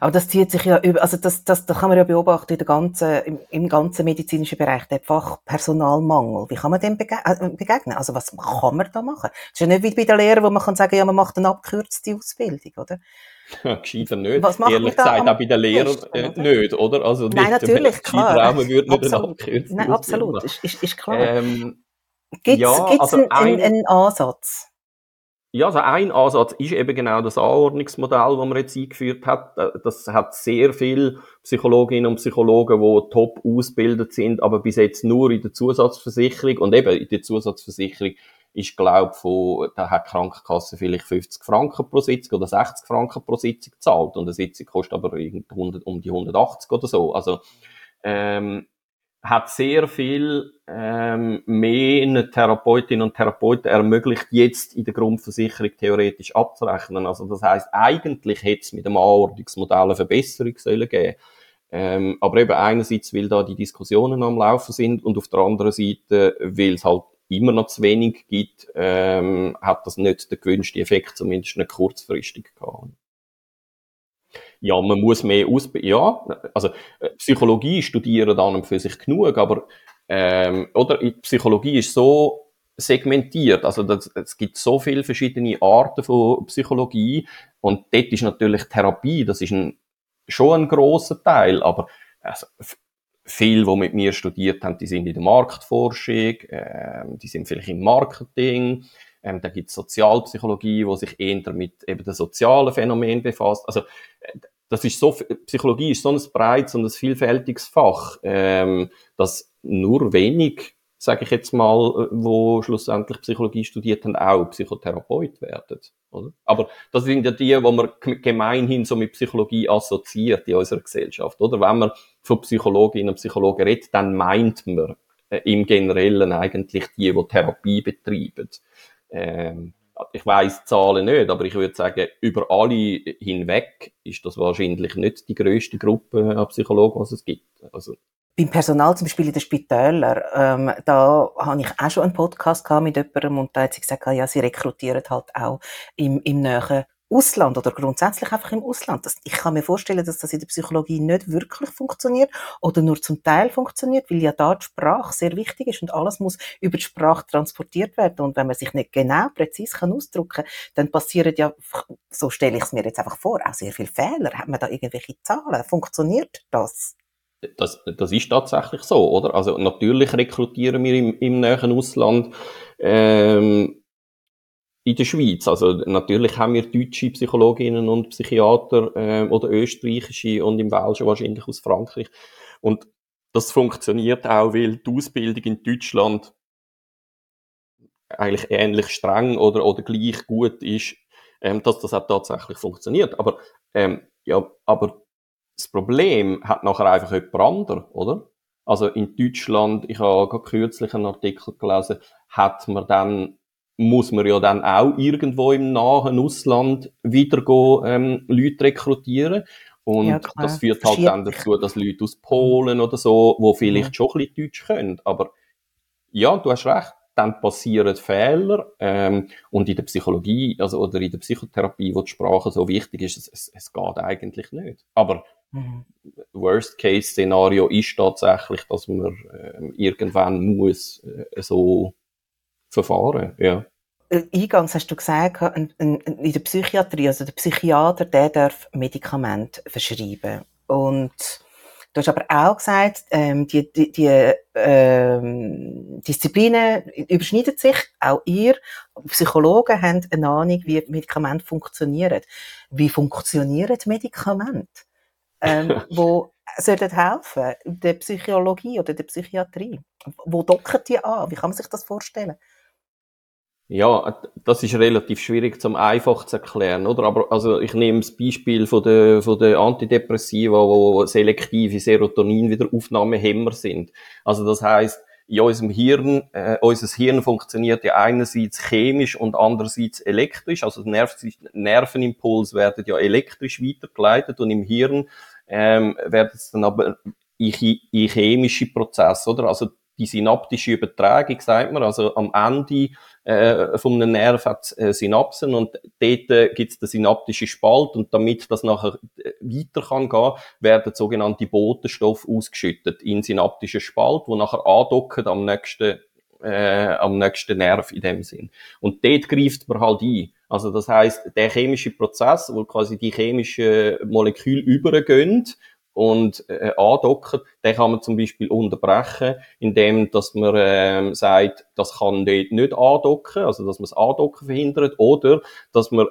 Aber das zieht sich ja über, also das, das, das kann man ja beobachten in der ganzen, im, im ganzen medizinischen Bereich, der Fachpersonalmangel. Wie kann man dem äh, begegnen? Also was kann man da machen? Das ist ja nicht wie bei der Lehre, wo man kann sagen, ja, man macht eine abgekürzte Ausbildung, oder? Ja, gescheiter nicht. Was macht Ehrlich gesagt, auch bei den Lehrern äh, nicht, oder? Also Nein, natürlich, klar. Man würde nicht absolut. Nein, absolut, ist, ist, ist klar. Ähm, Gibt es ja, also einen, ein, einen Ansatz? Ja, also ein Ansatz ist eben genau das Anordnungsmodell, das man jetzt eingeführt hat. Äh, das hat sehr viele Psychologinnen und Psychologen, die top ausgebildet sind, aber bis jetzt nur in der Zusatzversicherung. Und eben in der Zusatzversicherung ist, glaube von, da hat die Krankenkasse vielleicht 50 Franken pro Sitzung oder 60 Franken pro Sitzung gezahlt. Und eine Sitzung kostet aber um die 180 oder so. Also, ähm, hat sehr viel ähm, mehr Therapeutinnen und Therapeuten ermöglicht, jetzt in der Grundversicherung theoretisch abzurechnen. Also das heißt, eigentlich hätte es mit dem Anordnungsmodell eine Verbesserung sollen geben. Ähm, aber eben einerseits, weil da die Diskussionen am Laufen sind und auf der anderen Seite, weil es halt immer noch zu wenig gibt, ähm, hat das nicht den gewünschten Effekt, zumindest nicht kurzfristig gehabt. Ja, man muss mehr ausbilden. Ja, also äh, Psychologie studieren und für sich genug, aber ähm, oder Psychologie ist so segmentiert. Also das, es gibt so viele verschiedene Arten von Psychologie und dort ist natürlich Therapie, das ist ein, schon ein großer Teil, aber also, viele, die mit mir studiert haben, die sind in der Marktforschung, ähm, die sind vielleicht im Marketing, ähm, da gibt es Sozialpsychologie, wo sich eher mit eben den sozialen Phänomenen befasst. Also äh, das ist so, Psychologie ist so ein breites und ein vielfältiges Fach, ähm, dass nur wenig sage ich jetzt mal, äh, wo schlussendlich Psychologie studiert haben, auch Psychotherapeut werden. Oder? Aber das sind ja die, wo man gemeinhin so mit Psychologie assoziiert in unserer Gesellschaft. Oder wenn man von Psychologinnen und Psychologen redet, dann meint man äh, im Generellen eigentlich die, die Therapie betreiben. Ähm, ich weiß Zahlen nicht, aber ich würde sagen, über alle hinweg ist das wahrscheinlich nicht die größte Gruppe an Psychologen, was es gibt. Also beim Personal, zum Beispiel in den Spitälern, ähm, da habe ich auch schon einen Podcast gehabt mit jemandem und da hat sie gesagt, ja, sie rekrutieren halt auch im, im näheren Ausland oder grundsätzlich einfach im Ausland. Das, ich kann mir vorstellen, dass das in der Psychologie nicht wirklich funktioniert oder nur zum Teil funktioniert, weil ja da die Sprache sehr wichtig ist und alles muss über die Sprache transportiert werden. Und wenn man sich nicht genau präzise kann ausdrücken kann, dann passieren ja, so stelle ich es mir jetzt einfach vor, auch sehr viele Fehler. Hat man da irgendwelche Zahlen? Funktioniert das? Das, das ist tatsächlich so, oder? Also natürlich rekrutieren wir im, im näheren Ausland ähm, in der Schweiz. Also natürlich haben wir deutsche Psychologinnen und Psychiater äh, oder österreichische und im Welschen wahrscheinlich aus Frankreich. Und das funktioniert auch, weil die Ausbildung in Deutschland eigentlich ähnlich streng oder, oder gleich gut ist, ähm, dass das auch tatsächlich funktioniert. Aber, ähm, ja, aber das Problem hat nachher einfach jemand anderes, oder? Also in Deutschland, ich habe gerade kürzlich einen Artikel gelesen, hat man dann, muss man ja dann auch irgendwo im nahen Ausland wieder go, ähm, Leute rekrutieren. Und ja, das führt halt dann dazu, dass Leute aus Polen oder so, wo vielleicht ja. schon ein bisschen Deutsch können. Aber ja, du hast recht, dann passieren Fehler. Ähm, und in der Psychologie, also oder in der Psychotherapie, wo die Sprache so wichtig ist, es, es, es geht eigentlich nicht. Aber Mhm. Worst-Case-Szenario ist tatsächlich, dass man äh, irgendwann muss äh, so verfahren, ja. Äh, eingangs hast du gesagt, in der Psychiatrie, also der Psychiater, der darf Medikamente verschreiben. Und du hast aber auch gesagt, ähm, die, die, die ähm, Disziplinen überschneiden sich. Auch ihr Psychologen haben eine Ahnung, wie Medikamente funktionieren. Wie funktionieren Medikamente? ähm, wo sollten helfen, der Psychologie oder der Psychiatrie? Wo docken die an? Wie kann man sich das vorstellen? Ja, das ist relativ schwierig zum einfach zu erklären, oder? Aber also ich nehme das Beispiel von der von der Antidepressiva, wo selektive Serotonin-Wiederaufnahmehämmer sind. Also das heißt, in unserem Hirn, äh, unser Hirn funktioniert ja einerseits chemisch und andererseits elektrisch. Also Nerv Nervenimpuls werden ja elektrisch weitergeleitet und im Hirn ähm, werden es dann aber in, in chemische Prozesse, oder? Also die synaptische Übertragung, sagt man, also am Ende äh, von einem Nerv hat äh, Synapsen und dort äh, gibt es den synaptischen Spalt und damit das nachher äh, weiter kann gehen, werden sogenannte Botenstoffe ausgeschüttet in synaptischen Spalt, wo nachher andocken am nächsten äh, am nächsten Nerv in dem Sinn. Und dort greift man halt ein. Also das heißt, der chemische Prozess, wo quasi die chemischen Moleküle übergehen und äh, andocken, den kann man zum Beispiel unterbrechen, indem dass man ähm, sagt, das kann dort nicht andocken, also dass man das Andocken verhindert, oder dass man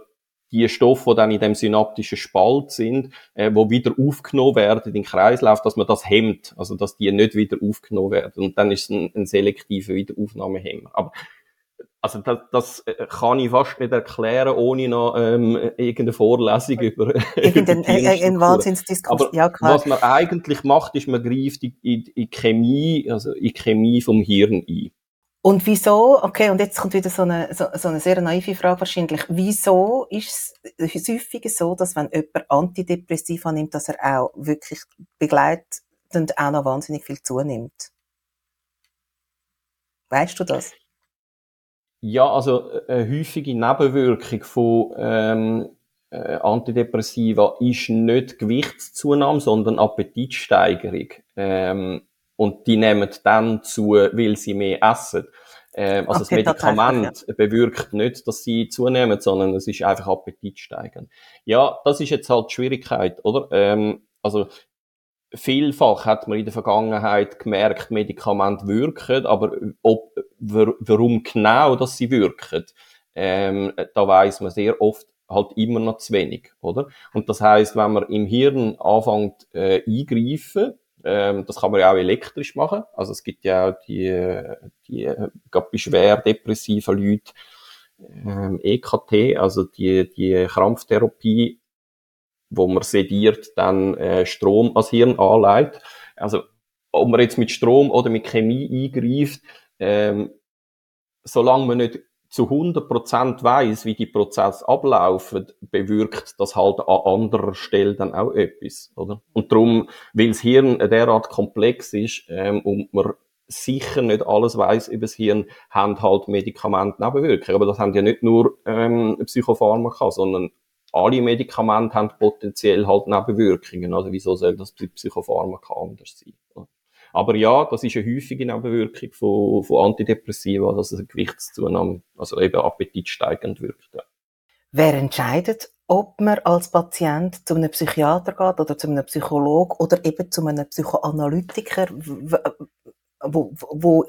die Stoffe, die dann in dem synaptischen Spalt sind, äh, wo wieder aufgenommen werden in den Kreislauf, dass man das hemmt, also dass die nicht wieder aufgenommen werden. Und dann ist es ein, ein selektiver Wiederaufnahmehemmer. Aber also das, das äh, kann ich fast nicht erklären, ohne noch ähm, irgendeine Vorlesung über irgendein ein Wahnsinnsdiskurs. Aber ja, klar. was man eigentlich macht, ist, man greift in, in, in Chemie, also in Chemie vom Hirn ein. Und wieso, okay, und jetzt kommt wieder so eine, so, so eine sehr naive Frage wahrscheinlich, wieso ist es häufig so, dass wenn jemand Antidepressiva nimmt, dass er auch wirklich begleitend auch noch wahnsinnig viel zunimmt? Weißt du das? Ja, also eine häufige Nebenwirkung von ähm, äh, Antidepressiva ist nicht Gewichtszunahme, sondern Appetitsteigerung. Ähm, und die nehmen dann zu, weil sie mehr essen. Ähm, also okay, das Medikament ja. bewirkt nicht, dass sie zunehmen, sondern es ist einfach appetitsteigend. Ja, das ist jetzt halt die Schwierigkeit, oder? Ähm, also vielfach hat man in der Vergangenheit gemerkt, Medikamente wirken, aber ob, warum genau, dass sie wirken, ähm, da weiß man sehr oft halt immer noch zu wenig, oder? Und das heißt, wenn man im Hirn anfängt äh, eingreifen, ähm, das kann man ja auch elektrisch machen. Also es gibt ja auch die, die gerade bei schwer depressiven Leuten ähm, EKT, also die, die Krampftherapie, wo man sediert dann äh, Strom ans Hirn anleitet. Also ob man jetzt mit Strom oder mit Chemie eingreift, ähm, solange man nicht zu 100% weiß, wie die Prozesse ablaufen, bewirkt das halt an anderer Stelle dann auch etwas, oder? Und darum, weil das Hirn derart komplex ist ähm, und man sicher nicht alles weiß über das Hirn, haben halt Medikamente Nebenwirkungen. Aber das haben ja nicht nur ähm, Psychopharmaka, sondern alle Medikamente haben potenziell halt Nebenwirkungen. Also wieso soll das bei Psychopharmaka anders sein? Aber ja, das ist eine häufige Nebenwirkung von, von Antidepressiva, dass es eine Gewichtszunahme, also eben appetitsteigend wirkt. Ja. Wer entscheidet, ob man als Patient zu einem Psychiater geht oder zu einem Psychologen oder eben zu einem Psychoanalytiker? Wo, wo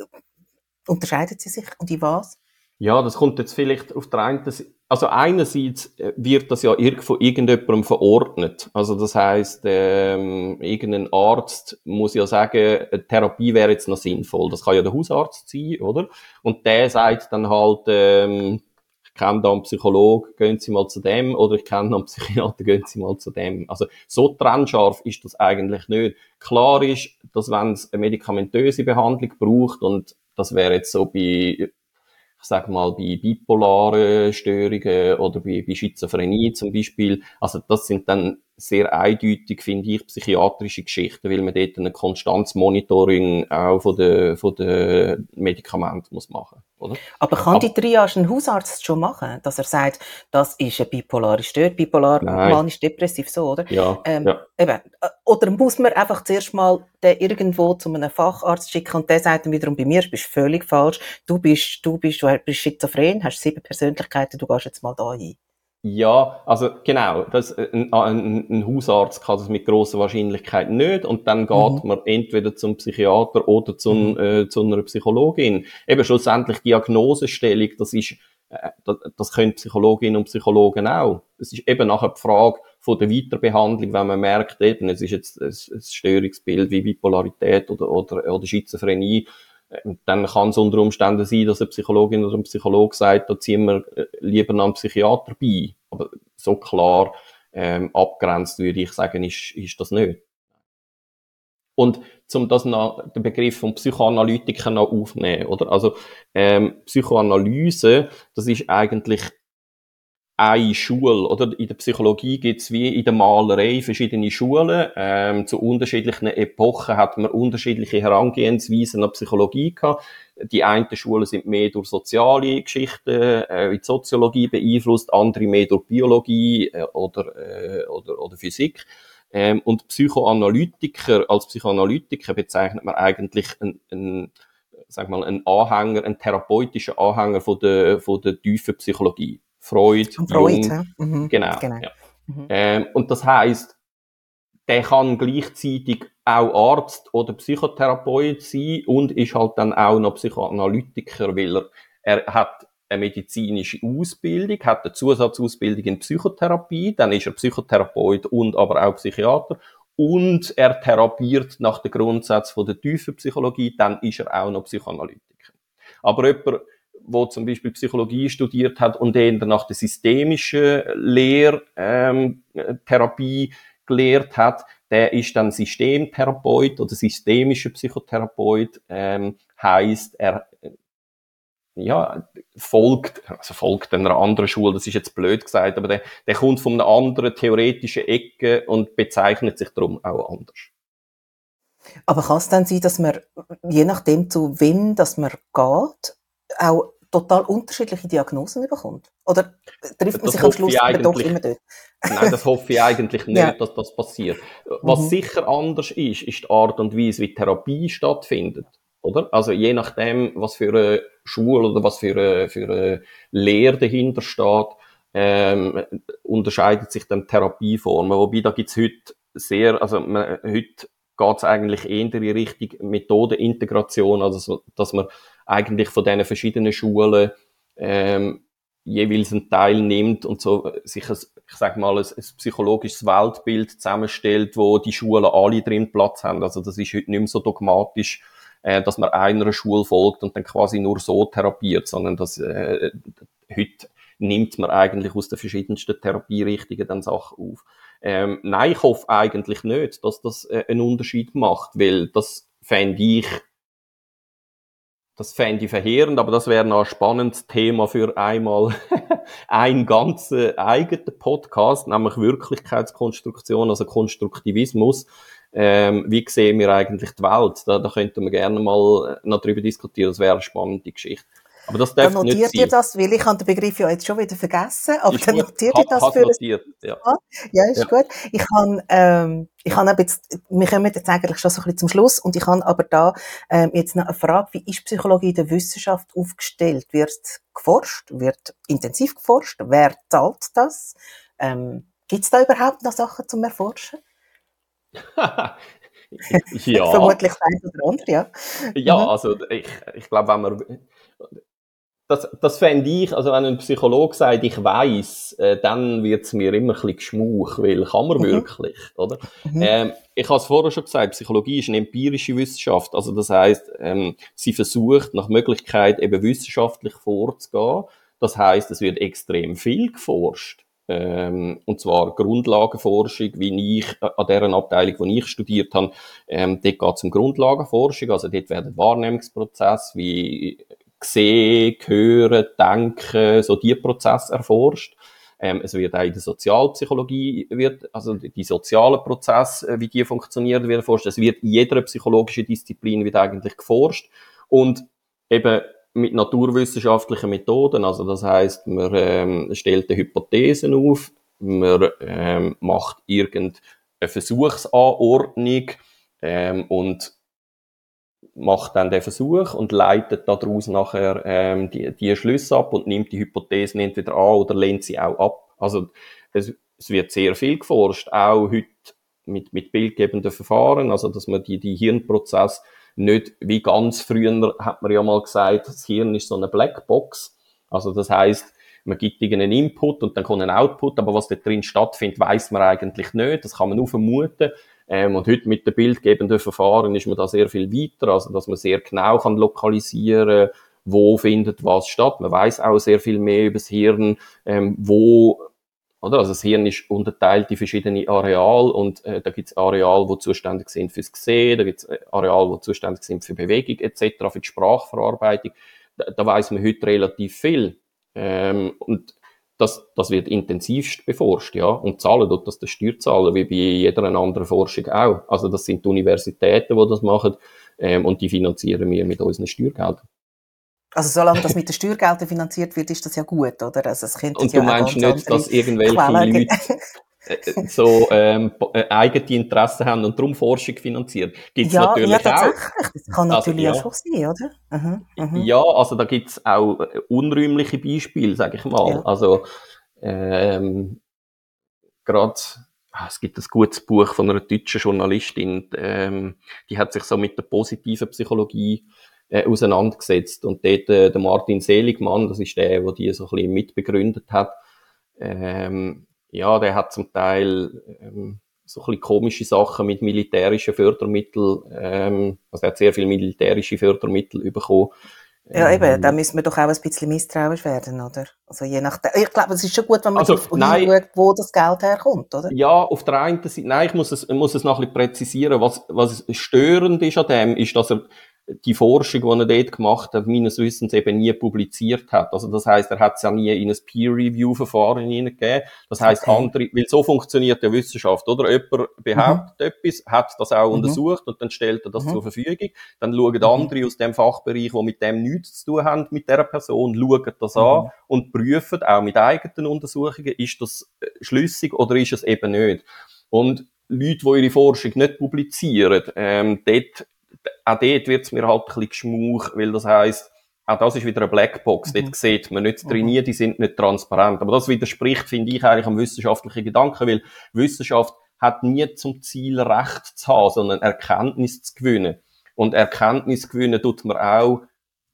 unterscheidet sie sich und in was? Ja, das kommt jetzt vielleicht auf der einen Seite, also einerseits äh, wird das ja von irgendjemandem verordnet. Also das heißt, ähm, irgendein Arzt muss ja sagen, eine Therapie wäre jetzt noch sinnvoll. Das kann ja der Hausarzt sein, oder? Und der sagt dann halt, ähm, ich kenne da einen Psychologen, gehen Sie mal zu dem, oder ich kenne einen Psychiater, gehen Sie mal zu dem. Also so trennscharf ist das eigentlich nicht. Klar ist, dass wenn es eine medikamentöse Behandlung braucht und das wäre jetzt so bei ich sage mal, bei bipolaren Störungen oder bei, bei Schizophrenie zum Beispiel. Also das sind dann sehr eindeutig, finde ich, psychiatrische Geschichten, weil man dort ein konstantes Monitoring auch von den, von den Medikamenten muss machen oder? Aber kann Aber, die Triage ein Hausarzt schon machen, dass er sagt, das ist eine bipolare Störung, bipolar, manisch depressiv, so, oder? Ja, ähm, ja. Eben. Oder muss man einfach zuerst mal den irgendwo zu einem Facharzt schicken und der sagt dann wiederum, bei mir bist völlig falsch, du bist, du bist, du bist schizophren, hast sieben Persönlichkeiten, du gehst jetzt mal da hin. Ja, also genau, das, ein, ein, ein Hausarzt kann das mit großer Wahrscheinlichkeit nicht und dann geht mhm. man entweder zum Psychiater oder zum, mhm. äh, zu einer Psychologin. Eben schlussendlich Diagnosestellung, das ist, äh, das, das können Psychologinnen und Psychologen auch. Es ist eben nachher die Frage von der Weiterbehandlung, wenn man merkt, eben, es ist jetzt ein, ein Störungsbild wie Bipolarität oder, oder, oder Schizophrenie, dann kann es unter Umständen sein, dass eine Psychologin oder ein Psychologe sagt, da ziehen wir äh, lieber einen Psychiater bei. Aber so klar ähm, abgrenzt, würde ich sagen, ist, ist das nicht. Und zum das noch, den Begriff von Psychoanalytiker noch aufnehmen, oder? Also, ähm, Psychoanalyse, das ist eigentlich eine Schule, oder? In der Psychologie gibt's wie in der Malerei verschiedene Schulen. Ähm, zu unterschiedlichen Epochen hat man unterschiedliche Herangehensweisen an Psychologie gehabt. Die einen Schulen sind mehr durch soziale Geschichten, äh, die Soziologie beeinflusst, andere mehr durch Biologie äh, oder, äh, oder, oder Physik. Ähm, und Psychoanalytiker, als Psychoanalytiker bezeichnet man eigentlich einen, einen sag mal, einen Anhänger, einen therapeutischen Anhänger von der, von der tiefen Psychologie. Freud, Freud Jung, mhm. genau. genau. Ja. Mhm. Ähm, und das heißt, der kann gleichzeitig auch Arzt oder Psychotherapeut sein und ist halt dann auch noch Psychoanalytiker, weil er, er hat eine medizinische Ausbildung, hat eine Zusatzausbildung in Psychotherapie, dann ist er Psychotherapeut und aber auch Psychiater und er therapiert nach den Grundsätzen von der tiefen Psychologie, dann ist er auch noch Psychoanalytiker. Aber jemand, wo zum Beispiel Psychologie studiert hat und eher nach der systemischen Lehrtherapie ähm, gelehrt hat, der ist dann Systemtherapeut oder systemischer Psychotherapeut, ähm, heißt er ja, folgt, also folgt einer anderen Schule, das ist jetzt blöd gesagt, aber der, der kommt von einer anderen theoretischen Ecke und bezeichnet sich darum auch anders. Aber kann es dann sein, dass man, je nachdem zu wem, dass man geht, auch total unterschiedliche Diagnosen bekommt? Oder trifft man das sich am Schluss doch immer dort? Nein, das hoffe ich eigentlich nicht, ja. dass das passiert. Was mhm. sicher anders ist, ist die Art und Weise, wie Therapie stattfindet. Oder? Also je nachdem, was für eine Schule oder was für eine, für eine Lehre dahinter steht, ähm, unterscheidet sich dann Therapieformen. Wobei da gibt's heute sehr, also man, heute geht's eigentlich eher in die Richtung Methodenintegration, also dass man eigentlich von diesen verschiedenen Schulen ähm, jeweils einen Teil nimmt und so sich ein, ich sag mal, ein, ein psychologisches Weltbild zusammenstellt, wo die Schulen alle drin Platz haben. Also das ist heute nicht mehr so dogmatisch, äh, dass man einer Schule folgt und dann quasi nur so therapiert, sondern dass äh, heute nimmt man eigentlich aus den verschiedensten Therapierichtungen dann Sachen auf. Ähm, nein, ich hoffe eigentlich nicht, dass das äh, einen Unterschied macht, weil das fände ich das fände ich verheerend, aber das wäre noch ein spannendes Thema für einmal ein ganzen eigenen Podcast, nämlich Wirklichkeitskonstruktion, also Konstruktivismus. Ähm, wie sehen wir eigentlich die Welt? Da, da könnten wir gerne mal noch drüber diskutieren, das wäre eine spannende Geschichte. Aber das darf dann notiert ihr das, weil ich habe den Begriff ja jetzt schon wieder vergessen, aber ist dann gut. notiert ihr das für notiert, ja. ja, ist ja. gut. Ich habe, ähm, ich habe jetzt, wir kommen jetzt eigentlich schon so ein bisschen zum Schluss und ich habe aber da ähm, jetzt noch eine Frage, wie ist Psychologie in der Wissenschaft aufgestellt? Wird geforscht? Wird intensiv geforscht? Wer zahlt das? Ähm, Gibt es da überhaupt noch Sachen zum Erforschen? ja. Vermutlich ein oder andere, ja. Ja, mhm. also ich, ich glaube, wenn man das, das fände ich, also wenn ein Psychologe sagt, ich weiß, äh, dann wird's mir immer ein bisschen geschmuch, weil kann man mhm. wirklich, oder? Mhm. Ähm, ich habe es vorher schon gesagt, Psychologie ist eine empirische Wissenschaft, also das heißt, ähm, sie versucht nach Möglichkeit eben wissenschaftlich vorzugehen. Das heißt, es wird extrem viel geforscht. Ähm, und zwar Grundlagenforschung, wie ich äh, an deren Abteilung, wo ich studiert habe, ähm, dort geht es um Grundlagenforschung, also dort werden Wahrnehmungsprozesse wie sehen, hören, denken, so die Prozesse erforscht. Ähm, es wird auch in der Sozialpsychologie, wird, also die sozialen Prozesse, äh, wie die funktionieren, wird erforscht. Es wird in jeder psychologischen Disziplin wird eigentlich geforscht. Und eben mit naturwissenschaftlichen Methoden, also das heißt, man ähm, stellt Hypothesen auf, man ähm, macht irgendeine Versuchsanordnung ähm, und macht dann den Versuch und leitet daraus nachher ähm, die, die Schlüsse ab und nimmt die Hypothesen entweder an oder lehnt sie auch ab. Also es, es wird sehr viel geforscht, auch heute mit, mit bildgebenden Verfahren, also dass man die, die Hirnprozess nicht wie ganz früher hat man ja mal gesagt, das Hirn ist so eine Blackbox. Also das heißt, man gibt irgendeinen Input und dann kommt ein Output, aber was da drin stattfindet, weiß man eigentlich nicht. Das kann man nur vermuten. Ähm, und heute mit den bildgebenden Verfahren ist man da sehr viel weiter, also dass man sehr genau kann lokalisieren wo findet was statt. Man weiß auch sehr viel mehr über das Hirn, ähm, wo oder? Also das Hirn ist unterteilt in verschiedene Areale und äh, da gibt es Areale, die zuständig sind fürs Gesehen, da gibt es äh, Areale, die zuständig sind für Bewegung etc., für die Sprachverarbeitung. Da, da weiß man heute relativ viel. Ähm, und das, das wird intensivst beforscht, ja. Und zahlen tut das der Steuerzahler, wie bei jeder anderen Forschung auch. Also das sind die Universitäten, die das machen, ähm, und die finanzieren wir mit unseren Steuergeldern. Also solange das mit den Steuergeldern finanziert wird, ist das ja gut, oder? Also es und du ja meinst nicht, dass irgendwelche Quellen Leute so ähm, äh, eigene Interessen haben und darum Forschung finanzieren. Gibt's ja, natürlich ja, tatsächlich. Auch. Das kann also, natürlich also, ja. auch schon sein, oder? Mhm, mhm. Ja, also da gibt's auch unrühmliche Beispiele, sage ich mal. Ja. Also ähm, gerade ah, es gibt ein gutes Buch von einer deutschen Journalistin, ähm, die hat sich so mit der positiven Psychologie äh, auseinandergesetzt. Und dort äh, der Martin Seligmann, das ist der, der die so ein bisschen mitbegründet hat, ähm, ja, der hat zum Teil ähm, so ein bisschen komische Sachen mit militärischen Fördermitteln, ähm, also er hat sehr viel militärische Fördermittel bekommen. Ja, eben, ähm, da müssen wir doch auch ein bisschen misstrauisch werden, oder? Also je nachdem. Ich glaube, es ist schon gut, wenn man also, schaut, wo das Geld herkommt, oder? Ja, auf der einen Seite, nein, ich muss es, ich muss es noch ein bisschen präzisieren. Was, was störend ist an dem, ist, dass er die Forschung, die er dort gemacht hat, meines Wissens eben nie publiziert hat. Also das heißt, er hat es ja nie in ein Peer-Review-Verfahren hineingegeben. Das heißt, okay. andere, weil so funktioniert ja Wissenschaft, oder? Jemand behauptet mhm. etwas, hat das auch mhm. untersucht und dann stellt er das mhm. zur Verfügung. Dann schauen mhm. andere aus dem Fachbereich, die mit dem nichts zu tun haben, mit dieser Person, schauen das an mhm. und prüfen auch mit eigenen Untersuchungen, ist das äh, schlüssig oder ist es eben nicht. Und Leute, die ihre Forschung nicht publizieren, ähm, dort auch dort wird es mir halt ein bisschen geschmuch, weil das heisst, auch das ist wieder eine Blackbox. Mhm. Dort sieht man nicht trainiert, die sind nicht transparent. Aber das widerspricht, finde ich, eigentlich am wissenschaftlichen Gedanken, weil Wissenschaft hat nie zum Ziel, Recht zu haben, sondern Erkenntnis zu gewinnen. Und Erkenntnis gewinnen tut man auch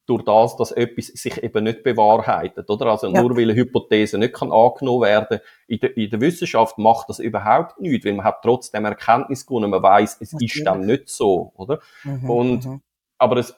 durch das, dass etwas sich eben nicht bewahrheitet, oder? Also ja. nur weil eine Hypothese nicht kann angenommen werden, in der, in der Wissenschaft macht das überhaupt nichts, weil man hat trotzdem Erkenntnis gewonnen, man weiß, es Natürlich. ist dann nicht so, oder? Mhm, und, mhm. aber es,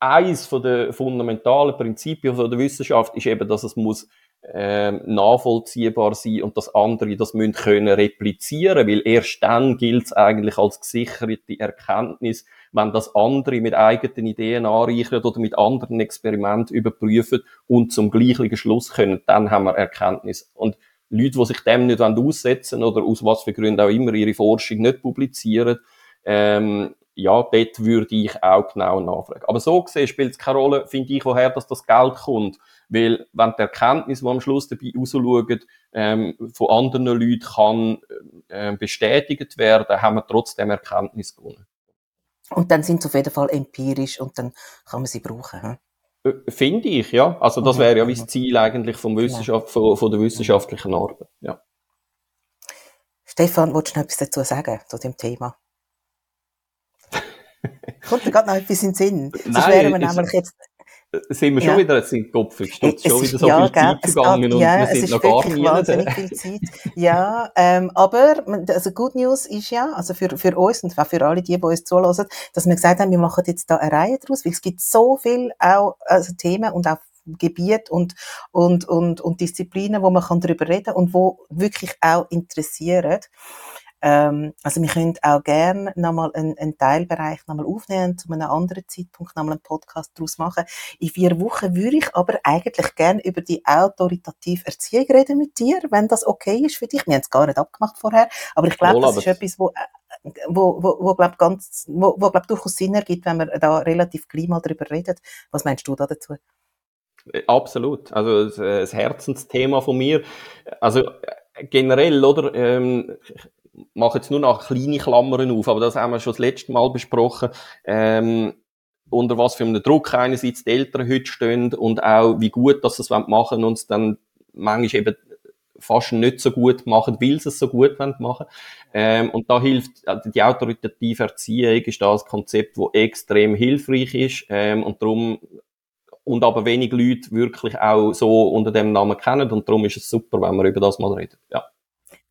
eins von den fundamentalen Prinzipien von der Wissenschaft ist eben, dass es muss ähm, nachvollziehbar sein und das andere das müssen können replizieren, weil erst dann gilt es eigentlich als gesicherte Erkenntnis, wenn das andere mit eigenen Ideen anreichern oder mit anderen Experimenten überprüfen und zum gleichen Schluss können, dann haben wir Erkenntnis. Und Leute, die sich dem nicht aussetzen oder aus was für Gründen auch immer ihre Forschung nicht publizieren, ähm, ja, dort würde ich auch genau nachfragen. Aber so gesehen spielt es keine Rolle, finde ich, woher dass das Geld kommt. Weil, wenn die Erkenntnis, die am Schluss dabei rausschauen, ähm, von anderen Leuten kann äh, bestätigt werden, haben wir trotzdem Erkenntnis gewonnen. Und dann sind sie auf jeden Fall empirisch und dann kann man sie brauchen. Hm? Finde ich, ja. Also das wäre ja wie das Ziel eigentlich vom Wissenschaft, von, von der wissenschaftlichen Arbeit. Ja. Stefan, willst du noch etwas dazu sagen, zu dem Thema? Kommt dir gerade noch etwas in den Sinn? Nein, Sonst wären wir nämlich jetzt sind wir schon ja. wieder jetzt in den Kopf gestutzt, schon wieder so ja, viel Zeit vergangen geht, und ja, wir sind noch gar nicht wahnsinnig viel Zeit. Ja, ähm, aber also Good News ist ja, also für, für uns und auch für alle die, die uns zulassen, dass wir gesagt haben, wir machen jetzt da eine Reihe draus, weil es gibt so viel auch also Themen und auch Gebiet und, und, und, und Disziplinen, wo man kann darüber reden und wo wirklich auch interessieren. Ähm, also wir können auch gerne nochmal einen, einen Teilbereich nochmal aufnehmen, zu einem anderen Zeitpunkt nochmal einen Podcast daraus machen. In vier Wochen würde ich aber eigentlich gerne über die autoritative Erziehung reden mit dir, wenn das okay ist für dich. Wir haben es gar nicht abgemacht vorher, aber ich glaube, das ist etwas, wo wo, wo, wo glaub, ganz, wo, wo glaub, durchaus Sinn ergibt, wenn wir da relativ gleich mal drüber reden. Was meinst du da dazu? Absolut. Also das Herzensthema von mir. Also generell, oder? Ähm, mache jetzt nur noch kleine Klammern auf, aber das haben wir schon das letzte Mal besprochen. Ähm, unter was für einem Druck einerseits die Eltern heute stehen und auch wie gut dass sie es machen und es dann manchmal eben fast nicht so gut machen, weil sie es so gut machen ähm, Und da hilft also die autoritative Erziehung ist das Konzept, wo extrem hilfreich ist ähm, und darum und aber wenig Leute wirklich auch so unter dem Namen kennen und darum ist es super, wenn wir über das mal reden. Ja.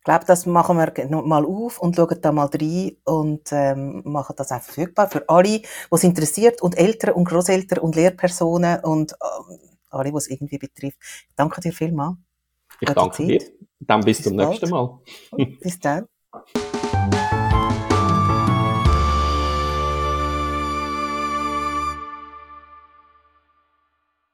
Ich glaube, das machen wir mal auf und schauen da mal rein und ähm, machen das auch verfügbar für alle, die es interessiert und Eltern und Großeltern und Lehrpersonen und ähm, alle, die es irgendwie betrifft. Ich danke dir vielmals. Ich danke dir. Dann bis, bis zum bald. nächsten Mal. bis dann.